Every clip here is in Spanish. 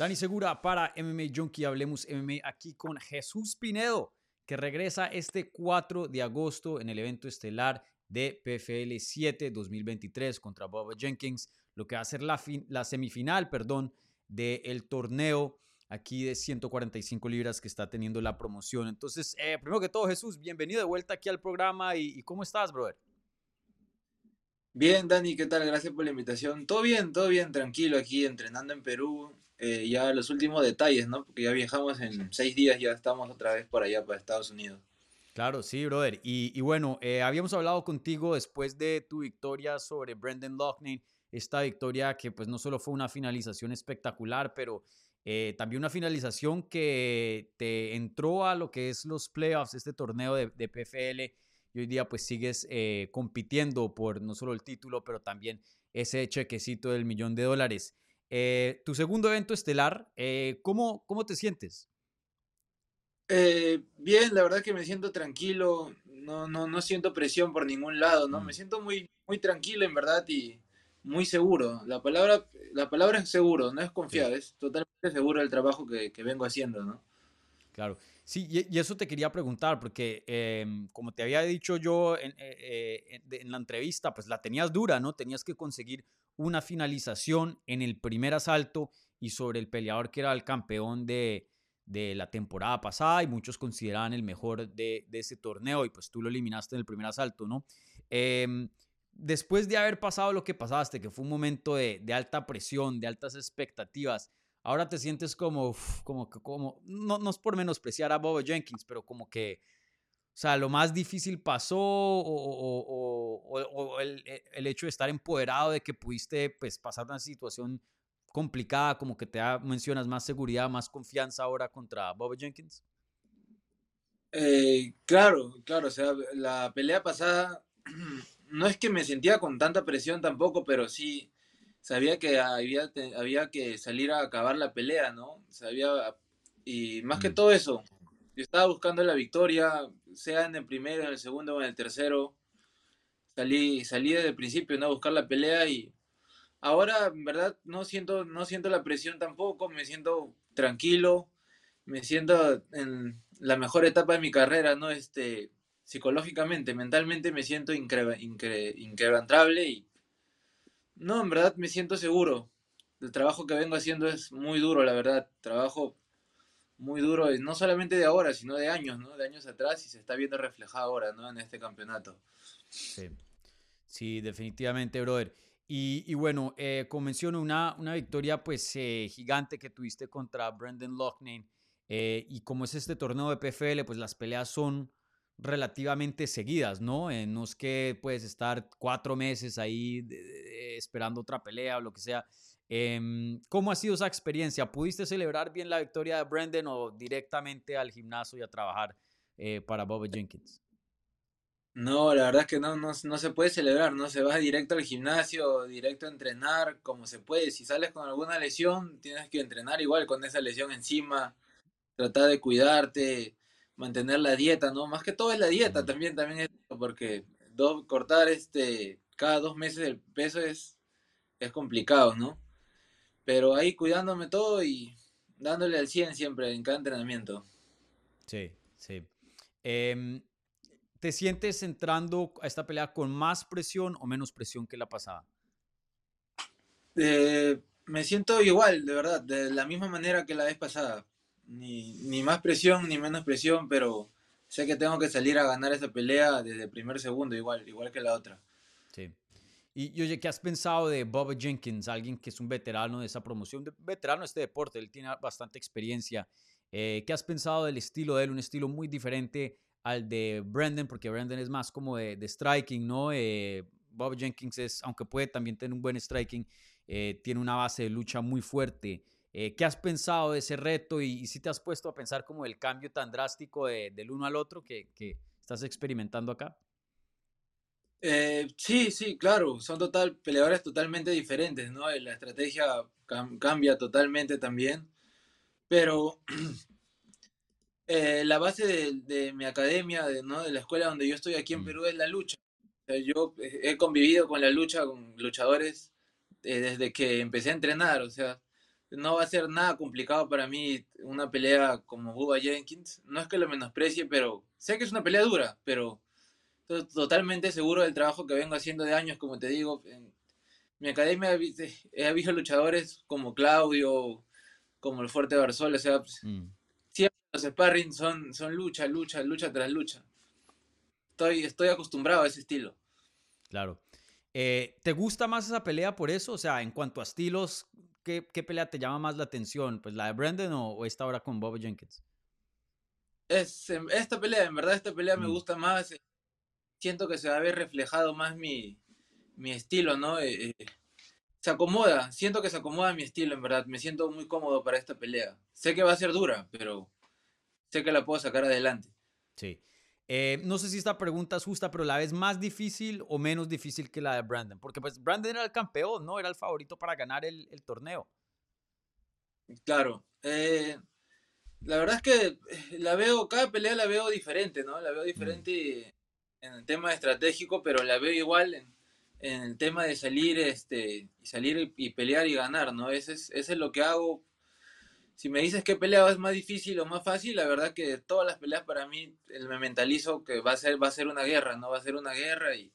Dani Segura para MMA Junkie, hablemos MMA aquí con Jesús Pinedo, que regresa este 4 de agosto en el evento estelar de PFL 7 2023 contra Bob Jenkins, lo que va a ser la, semifinal, perdón, del torneo aquí de 145 libras que está teniendo la promoción. Entonces, eh, primero que todo, Jesús, bienvenido de vuelta aquí al programa y, y ¿cómo estás, brother? Bien, Dani, ¿qué tal? Gracias por la invitación. Todo bien, todo bien, tranquilo aquí, entrenando en Perú. Eh, ya los últimos detalles, ¿no? Porque ya viajamos en seis días, ya estamos otra vez por allá, para Estados Unidos. Claro, sí, brother. Y, bueno, eh, habíamos hablado contigo después de tu victoria sobre Brendan Loughnane, esta victoria que pues no solo fue una finalización espectacular, pero eh, también una finalización que te entró a lo que es los playoffs, este torneo de, de PFL, y hoy día pues sigues compitiendo por no solo el título, pero también ese chequecito del millón de dólares. Eh, tu segundo evento estelar, eh, ¿cómo, ¿cómo te sientes? Eh, bien, la verdad que me siento tranquilo, no, no, no siento presión por ningún lado, ¿no? Me mm. siento muy, muy tranquilo en verdad y muy seguro. La palabra, la palabra es seguro, no es confiado, es totalmente seguro del trabajo que, que, vengo haciendo, ¿no? Claro. Sí, y, eso te quería preguntar, porque em, como te había dicho yo en, en, la entrevista, pues la tenías dura, ¿no? Tenías que conseguir una finalización en el primer asalto y sobre el peleador que era el campeón de, la temporada pasada y muchos consideraban el mejor de, ese torneo y pues tú lo eliminaste en el primer asalto, ¿no? Em, después de haber pasado lo que pasaste, que fue un momento de, alta presión, de altas expectativas, ahora te sientes como, como, como no, no es por menospreciar a Bob Jenkins, pero como que sea, lo más difícil pasó o, el, el, hecho de estar empoderado de que pudiste pues, pasar una situación complicada, como que te mencionas más seguridad, más confianza ahora contra Bob Jenkins? Eh, claro, claro, o sea, la pelea pasada no es que me sentía con tanta presión tampoco, pero sí sabía que había, había que salir a acabar la pelea, ¿no? Sabía, y más que mm. todo eso, estaba buscando la victoria, sea en el primero, en el segundo o en el tercero. Salí, salí desde el principio, ¿no? A buscar la pelea y ahora, en verdad, no siento, no siento la presión tampoco, me siento tranquilo, me siento en la mejor etapa de mi carrera, ¿no? Este, psicológicamente, mentalmente me siento inquebrantable y no, en verdad me siento seguro. El trabajo que vengo haciendo es muy duro, la verdad. Trabajo muy duro, no solamente de ahora, sino de años, ¿no? De años atrás y se está viendo reflejado ahora, ¿no? En este campeonato. Sí, sí definitivamente, brother. Y, y bueno, eh, como menciono, una, una victoria pues eh, gigante que tuviste contra Brendan Loughnane. Eh, y como es este torneo de PFL, pues las peleas son relativamente seguidas, ¿no? Eh, no es que puedes estar cuatro meses ahí esperando otra pelea o lo que sea. Em, ¿Cómo ha sido esa experiencia? ¿Pudiste celebrar bien la victoria de Brendan o directamente al gimnasio y a trabajar eh, para Bob Jenkins? No, la verdad es que no, no, no, se puede celebrar, no se va directo al gimnasio, directo a entrenar, como se puede. Si sales con alguna lesión, tienes que entrenar igual con esa lesión encima, tratar de cuidarte, mantener la dieta, ¿no? Más que todo es la dieta también, también es porque cortar este cada dos meses el peso es, es complicado, ¿no? Pero ahí cuidándome todo y dándole al 100 siempre en cada entrenamiento. Sí, sí. Em, ¿Te sientes entrando a esta pelea con más presión o menos presión que la pasada? Eh, me siento igual, de verdad, de la misma manera que la vez pasada. Ni, ni, más presión ni menos presión, pero sé que tengo que salir a ganar esa pelea desde el primer segundo, igual, igual que la otra. Y, oye, ¿qué has pensado de Bob Jenkins, alguien que es un veterano de esa promoción, veterano de este deporte, él tiene bastante experiencia. Eh, ¿Qué has pensado del estilo de él? Un estilo muy diferente al de Brandon, porque Brandon es más como de, striking, ¿no? Eh, Bob Jenkins es, aunque puede también tener un buen striking, eh, tiene una base de lucha muy fuerte. ¿Qué has pensado de ese reto y, si te has puesto a pensar como el cambio tan drástico del uno al otro que estás experimentando acá? Eh, sí, sí, claro, son total, peleadores totalmente diferentes, ¿no? La estrategia cambia totalmente también, pero eh, la base de, mi academia, de, ¿no? de la escuela donde yo estoy aquí en mm. Perú es la lucha. yo he convivido con la lucha, con luchadores eh, desde que empecé a entrenar, o sea, no va a ser nada complicado para mí una pelea como Bubba Jenkins. No es que lo menosprecie, pero sé que es una pelea dura, pero estoy totalmente seguro del trabajo que vengo haciendo de años, como te digo. En mi academia he visto luchadores como Claudio, como el Fuerte Barzol, o sea, pues, mm. siempre los sparring son, son lucha, lucha, lucha tras lucha. Estoy, estoy acostumbrado a ese estilo. Claro. Eh, ¿Te gusta más esa pelea por eso? O sea, en cuanto a estilos, ¿qué, pelea te llama más la atención? ¿Pues la de Brandon o, esta ahora con Bob Jenkins? Es, em, esta pelea, en verdad, esta pelea me mm. gusta más. Eh, siento que se va a ver reflejado más mi, estilo, ¿no? Eh, se acomoda, siento que se acomoda mi estilo, en verdad. Me siento muy cómodo para esta pelea. Sé que va a ser dura, pero sé que la puedo sacar adelante. Sí. Eh, no sé si esta pregunta es justa, pero la vez más difícil o menos difícil que la de Brandon. Porque pues Brandon era el campeón, ¿no? Era el favorito para ganar el, torneo. Claro. Eh, la verdad es que eh, la veo, cada pelea la veo diferente, ¿no? La veo diferente en el tema estratégico, pero la veo igual en, el tema de salir, este, salir y pelear y ganar, ¿no? Ese es, ese es lo que hago si me dices qué pelea es más difícil o más fácil, la verdad que todas las peleas para mí me mentalizo que va a ser, va a ser una guerra, ¿no? Va a ser una guerra y,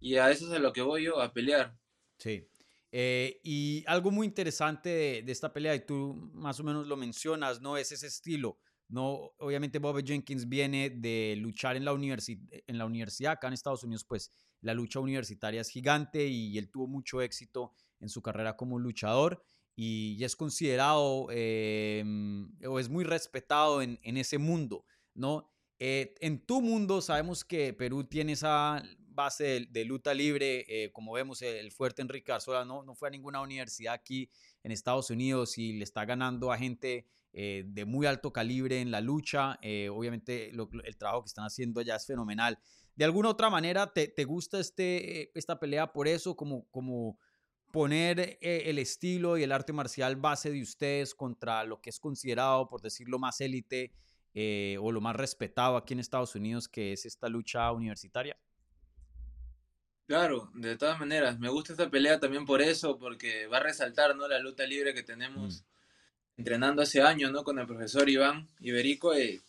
y a eso es a lo que voy yo, a pelear. Sí. Eh, y algo muy interesante de, esta pelea, y tú más o menos lo mencionas, ¿no? Es ese estilo. No, obviamente Bobby Jenkins viene de luchar en la, en la universidad, acá en Estados Unidos, pues la lucha universitaria es gigante y él tuvo mucho éxito en su carrera como luchador y, es considerado em, o es muy respetado en, ese mundo, ¿no? Eh, en tu mundo sabemos que Perú tiene esa base de, luta libre, eh, como vemos el fuerte Enrique Arzola no, no fue a ninguna universidad aquí en Estados Unidos y le está ganando a gente eh, de muy alto calibre en la lucha, obviamente el trabajo que están haciendo allá es fenomenal. De alguna otra manera, ¿te, te gusta este, esta pelea por eso como... como poner eh, el estilo y el arte marcial base de ustedes contra lo que es considerado, por decirlo más élite eh, o lo más respetado aquí en Estados Unidos, que es esta lucha universitaria? Claro, de todas maneras, me gusta esta pelea también por eso, porque va a resaltar ¿no? la lucha libre que tenemos mm. Entrenando hace años ¿no? con el profesor Iván Iberico. Eh,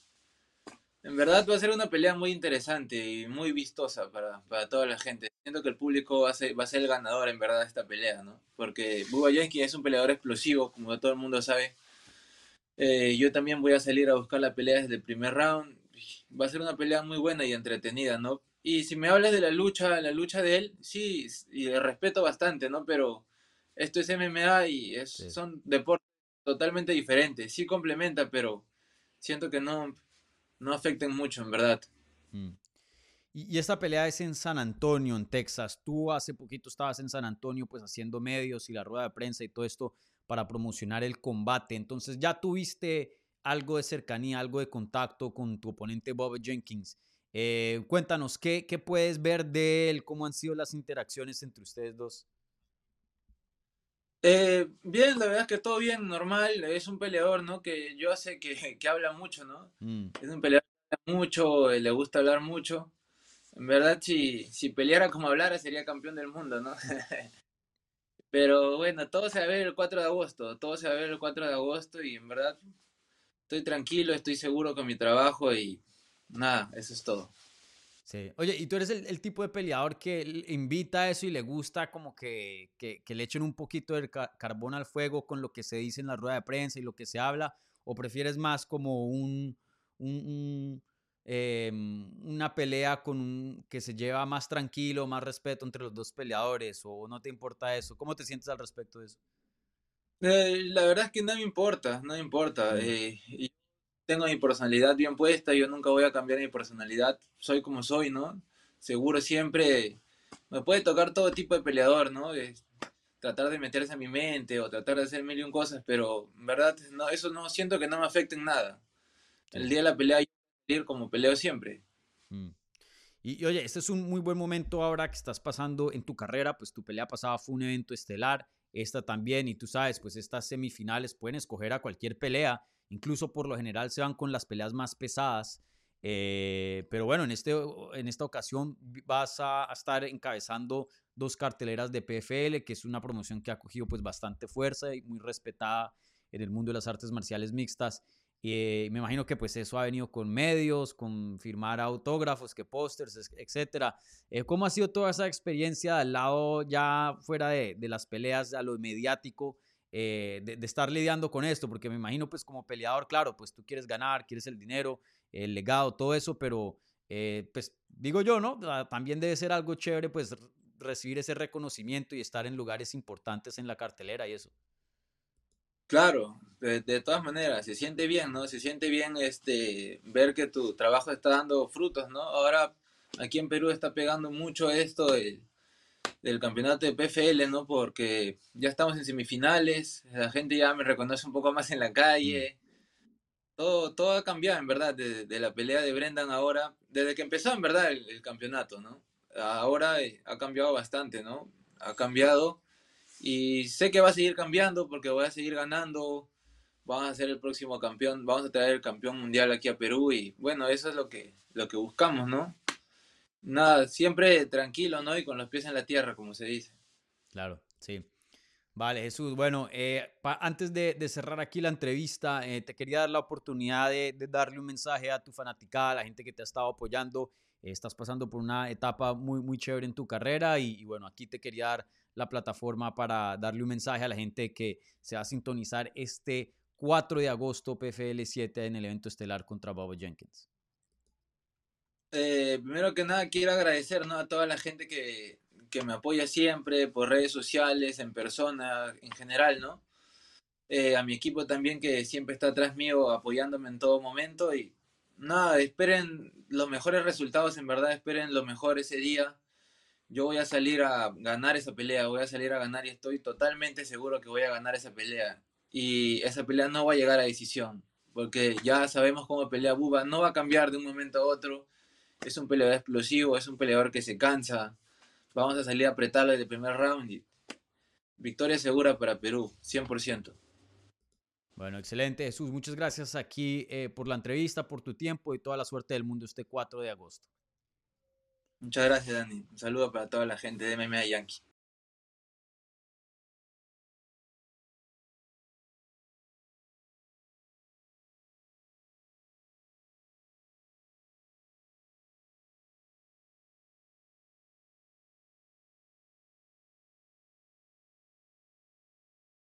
en verdad va a ser una pelea muy interesante y muy vistosa para, para toda la gente. Siento que el público va a, ser, va a ser el ganador en verdad de esta pelea, ¿no? Porque Bubba Jenkins es un peleador explosivo, como todo el mundo sabe. Eh, yo también voy a salir a buscar la pelea desde el primer round. Va a ser una pelea muy buena y entretenida, ¿no? Y si me hablas de la lucha, la lucha de él, sí, y le respeto bastante, ¿no? Pero esto es MMA y es, son deportes totalmente diferentes. Sí complementa, pero siento que no, no afecten mucho, en verdad. Mm. Y, esta pelea es en San Antonio, en Texas. Tú hace poquito estabas en San Antonio, pues haciendo medios y la rueda de prensa y todo esto para promocionar el combate. Entonces ya tuviste algo de cercanía, algo de contacto con tu oponente Bob Jenkins. Eh, cuéntanos, ¿qué, ¿qué puedes ver de él? ¿Cómo han sido las interacciones entre ustedes dos? Eh, bien, la verdad es que todo bien, normal. Es un peleador, ¿no? Que yo sé que, que habla mucho, ¿no? Mm. Es un peleador que habla mucho, eh, le gusta hablar mucho. En verdad, si, si peleara como hablara, sería campeón del mundo, ¿no? Pero bueno, todo se va a ver el 4 de agosto, todo se va a ver el 4 de agosto y en verdad estoy tranquilo, estoy seguro con mi trabajo y nada, eso es todo. Sí. Oye, ¿y tú eres el, tipo de peleador que invita a eso y le gusta como que, que, le echen un poquito de carbón al fuego con lo que se dice en la rueda de prensa y lo que se habla? ¿O prefieres más como un, un, em, una pelea con que se lleva más tranquilo, más respeto entre los dos peleadores? ¿O no te importa eso? ¿Cómo te sientes al respecto de eso? Eh, la verdad es que no me importa, no me importa. Eh, tengo mi personalidad bien puesta, yo nunca voy a cambiar mi personalidad, soy como soy, ¿no? Seguro siempre me puede tocar todo tipo de peleador, ¿no? tratar de meterse a mi mente o tratar de hacer mil y un cosas, pero en verdad no, eso no siento que no me afecte en nada. El día de la pelea yo voy a ir como peleo siempre. Mm. Y, y, oye, este es un muy buen momento ahora que estás pasando en tu carrera, pues tu pelea pasada fue un evento estelar, esta también, y tú sabes, pues estas semifinales pueden escoger a cualquier pelea incluso por lo general se van con las peleas más pesadas. Eh, pero bueno, en, este, en esta ocasión vas a, estar encabezando dos carteleras de PFL, que es una promoción que ha cogido pues bastante fuerza y muy respetada en el mundo de las artes marciales mixtas. Eh, me imagino que pues eso ha venido con medios, con firmar autógrafos, que pósters, etcétera. Eh, ¿Cómo ha sido toda esa experiencia al lado ya fuera de las peleas, a lo mediático, de, de, estar lidiando con esto? Porque me imagino pues como peleador, claro, pues tú quieres ganar, quieres el dinero, el legado, todo eso, pero eh, pues digo yo, ¿no? Ah, también debe ser algo chévere pues recibir ese reconocimiento y estar en lugares importantes en la cartelera y eso. Claro, de, todas maneras, se siente bien, ¿no? Se siente bien este, ver que tu trabajo está dando frutos, ¿no? Ahora aquí en Perú está pegando mucho esto del, del campeonato de PFL, ¿no? Porque ya estamos en semifinales, la gente ya me reconoce un poco más en la Mm. calle, todo, todo ha cambiado, en verdad, de, de la pelea de Brendan ahora, desde que empezó, en verdad, el, el campeonato, ¿no? Ahora eh, ha cambiado bastante, ¿no? Ha cambiado y sé que va a seguir cambiando porque voy a seguir ganando, vamos a ser el próximo campeón, vamos a traer el campeón mundial aquí a Perú y bueno, eso es lo que, lo que buscamos, ¿no? Nada, siempre tranquilo, ¿no? Y con los pies en la tierra, como se dice. Claro, sí. Vale, Jesús. Bueno, eh, antes de, cerrar aquí la entrevista, eh, te quería dar la oportunidad de, darle un mensaje a tu fanaticada, a la gente que te ha estado apoyando. Estás pasando por una etapa muy, muy chévere en tu carrera y, y bueno, aquí te quería dar la plataforma para darle un mensaje a la gente que se va a sintonizar este 4 de agosto PFL 7 en el evento estelar contra Bobo Jenkins. Eh, primero que nada, quiero agradecer ¿no? a toda la gente que, que me apoya siempre por redes sociales, en persona, en general, ¿no? Eh, a mi equipo también que siempre está atrás mío apoyándome en todo momento y nada, esperen los mejores resultados, en verdad, esperen lo mejor ese día. Yo voy a salir a ganar esa pelea, voy a salir a ganar y estoy totalmente seguro que voy a ganar esa pelea. Y esa pelea no va a llegar a decisión, porque ya sabemos cómo pelea Buba, no va a cambiar de un momento a otro. Es un peleador explosivo, es un peleador que se cansa. Vamos a salir a apretarlo desde el primer round y victoria segura para Perú, 100%. Bueno, excelente, Jesús. Muchas gracias aquí eh, por la entrevista, por tu tiempo y toda la suerte del mundo este 4 de agosto. Muchas gracias, Dani. Un saludo para toda la gente de MMA Yankee.